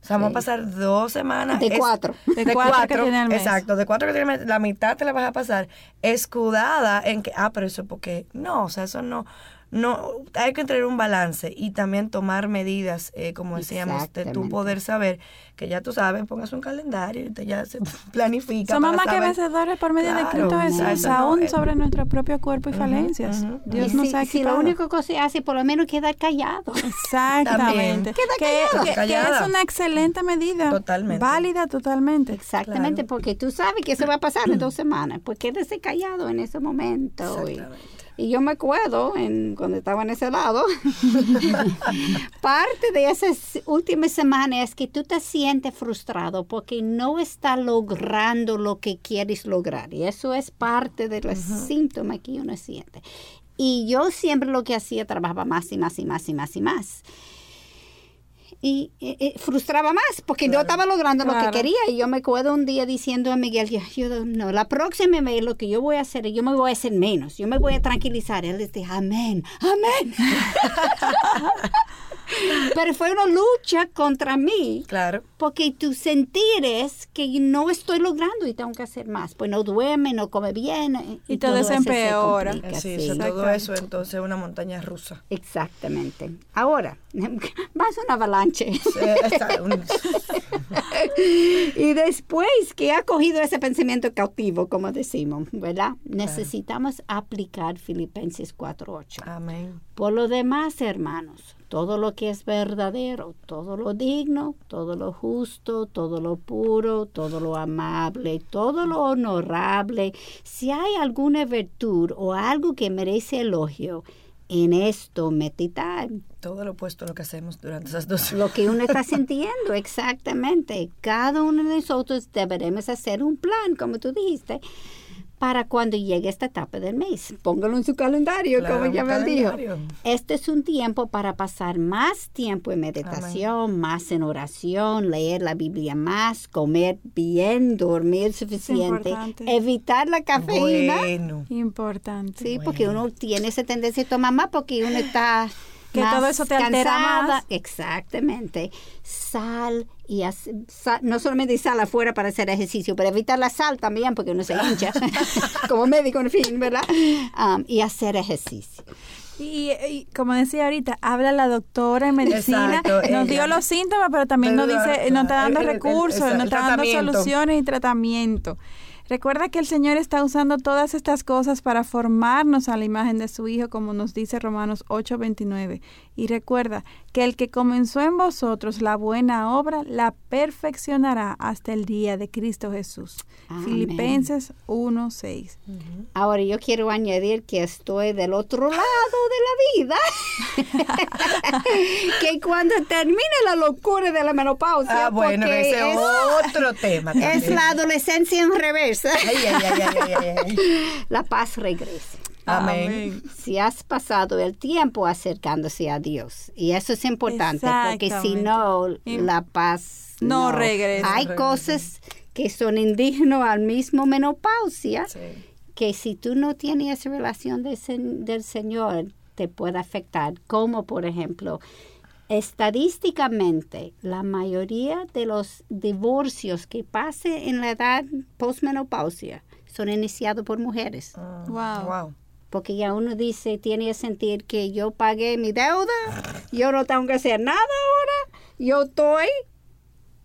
O sea, vamos a pasar dos semanas. De es- cuatro. De cuatro que tiene al mes. Exacto, de cuatro que tiene al mes, la mitad te la vas a pasar escudada en que, ah, pero eso porque, no, o sea, eso no, no, hay que tener un balance y también tomar medidas, eh, como decíamos, de tu Exactamente. poder saber, que ya tú sabes, pongas un calendario y te ya se *laughs* planifica. Somos más que vencedores por medio de Claro, Cristo Jesús, no, aún eh, sobre nuestro propio cuerpo y falencias. ujú. Dios y nos si, ha si lo único que se hace, por lo menos quedar callado. *laughs* Exactamente. También. Que, callado. que- que es una excelente medida. Totalmente. Válida totalmente. Exactamente, porque tú sabes que eso va a pasar en dos *clears throat* semanas. Pues quédese callado en ese momento. Y, y yo me acuerdo en, cuando estaba en ese lado, *laughs* parte de esas últimas semanas es que tú te sientes frustrado porque no estás logrando lo que quieres lograr. Y eso es parte de los síntomas que uno siente. Y yo siempre lo que hacía, trabajaba más y más y más y más y más. Y frustraba más porque no estaba logrando lo Claro. que quería. Y yo me acuerdo un día diciendo a Miguel, yo, yo, no, la próxima vez lo que yo voy a hacer, yo me voy a hacer menos, yo me voy a tranquilizar. Él decía, amén, amén. *laughs* Pero fue una lucha contra mí. Claro. Porque tu sentir es que no estoy logrando y tengo que hacer más. Pues no duerme, no come bien. eh, Y todo eso empeora. complica, Sí, sí. todo eso entonces es una montaña rusa. Exactamente. Ahora, *laughs* vas a una avalanche. Está- un- *laughs* y después que ha cogido ese pensamiento cautivo, como decimos, ¿verdad? Necesitamos aplicar Filipenses 4.8. Amén. Por lo demás, hermanos, todo lo que es verdadero, todo lo digno, todo lo justo, todo lo puro, todo lo amable, todo lo honorable, si hay alguna virtud o algo que merece elogio, en esto meditar. Todo lo opuesto a lo que hacemos durante esas dos Lo que uno está *laughs* sintiendo, exactamente. Cada uno de nosotros deberemos hacer un plan, como tú dijiste, para cuando llegue esta etapa del mes. Póngalo en su calendario, Claro, como ya me dijo. Este es un tiempo para pasar más tiempo en meditación, más en oración, leer la Biblia más, comer bien, dormir suficiente, evitar la cafeína. Bueno. Importante. Sí, porque uno tiene esa tendencia a tomar más porque uno está Que más todo eso te altera cansada. más. Exactamente. Sal y hace- sal- no solamente sal afuera para hacer ejercicio, pero evitar la sal también porque uno se hincha *laughs* como médico, en fin, ¿verdad? Um, y hacer ejercicio. Y, y como decía ahorita, habla la doctora en medicina, Exacto, nos ella. dio los síntomas, pero también nos dice, nos está dando el- el- el- recursos, el nos está dando soluciones y tratamiento. Recuerda que el Señor está usando todas estas cosas para formarnos a la imagen de su Hijo, como nos dice Romanos 8:29. Y recuerda que el que comenzó en vosotros la buena obra, la perfeccionará hasta el día de Cristo Jesús. Amén. Filipenses 1:6. Ahora yo quiero añadir que estoy del otro lado de la vida. *laughs* que cuando termine la locura de la menopausia, Ah, bueno, ese es otro tema. es también. la adolescencia en reversa, Ay, ay, ay, ay, ay, ay. *laughs* la paz regresa. Amén. Si has pasado el tiempo acercándose a Dios. Y eso es importante, porque si no, la paz No regresa. Hay cosas que son indignos al mismo menopausia, Sí. que si tú no tienes esa relación de sen- del Señor, te puede afectar. Como por ejemplo, estadísticamente, la mayoría de los divorcios que pasen en la edad postmenopausia son iniciados por mujeres. Wow. Wow. Porque ya uno dice, tiene que sentir que yo pagué mi deuda, yo no tengo que hacer nada ahora, yo estoy.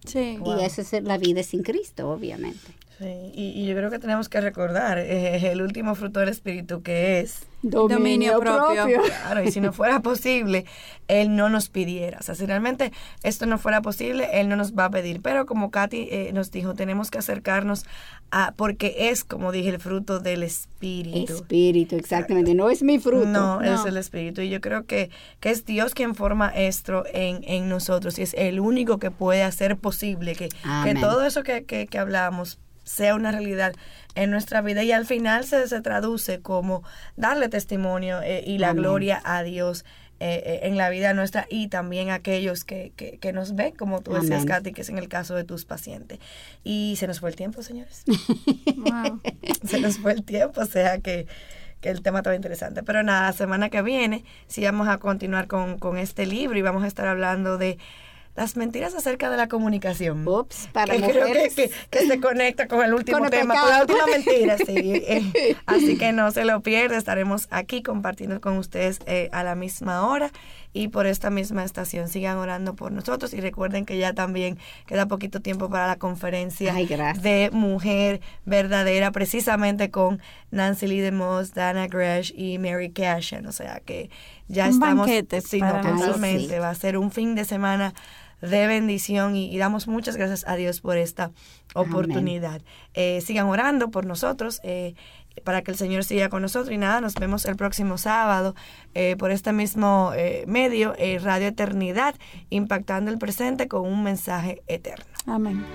Sí. Wow. Y esa es la vida sin Cristo, obviamente. Sí, y, y yo creo que tenemos que recordar eh, el último fruto del Espíritu que es Dominio propio. Claro, y si no fuera *laughs* posible, Él no nos pidiera. O sea, si realmente esto no fuera posible, Él no nos va a pedir. Pero como Katy eh, nos dijo, tenemos que acercarnos a, porque es, como dije, el fruto del Espíritu. Espíritu, exactamente. No es mi fruto. No, No. es el Espíritu. Y yo creo que, que es Dios quien forma esto en, en nosotros y es el único que puede hacer posible que, que todo eso que, que, que hablamos sea una realidad en nuestra vida y al final se, se traduce como darle testimonio eh, y la gloria a Dios eh, eh, en la vida nuestra y también a aquellos que, que, que nos ven, como tú decías. Katy, que es en el caso de tus pacientes. Y se nos fue el tiempo, señores. *laughs* Wow. *laughs* se nos fue el tiempo, o sea que, que el tema estaba interesante. Pero nada, la semana que viene sí vamos a continuar con, con este libro y vamos a estar hablando de las mentiras acerca de la comunicación. Ups, para que creo que, mujeres. que- que se conecta con el último Con el tema, pecado. con la última mentira, sí. *laughs* Eh, así que no se lo pierda, estaremos aquí compartiendo con ustedes eh, a la misma hora y por esta misma estación. Sigan orando por nosotros y recuerden que ya también queda poquito tiempo para la conferencia Ay, de Mujer Verdadera, precisamente con Nancy Lee DeMoss, Dana Gresh y Mary Cashin. O sea que ya Un estamos... banquete sí, no, totalmente. Ay, sí. Va a ser un fin de semana de bendición y, y damos muchas gracias a Dios por esta oportunidad. Eh, sigan orando por nosotros. eh, para que el Señor siga con nosotros y nada, nos vemos el próximo sábado eh, por este mismo eh, medio, Radio Eternidad, impactando el presente con un mensaje eterno. Amén.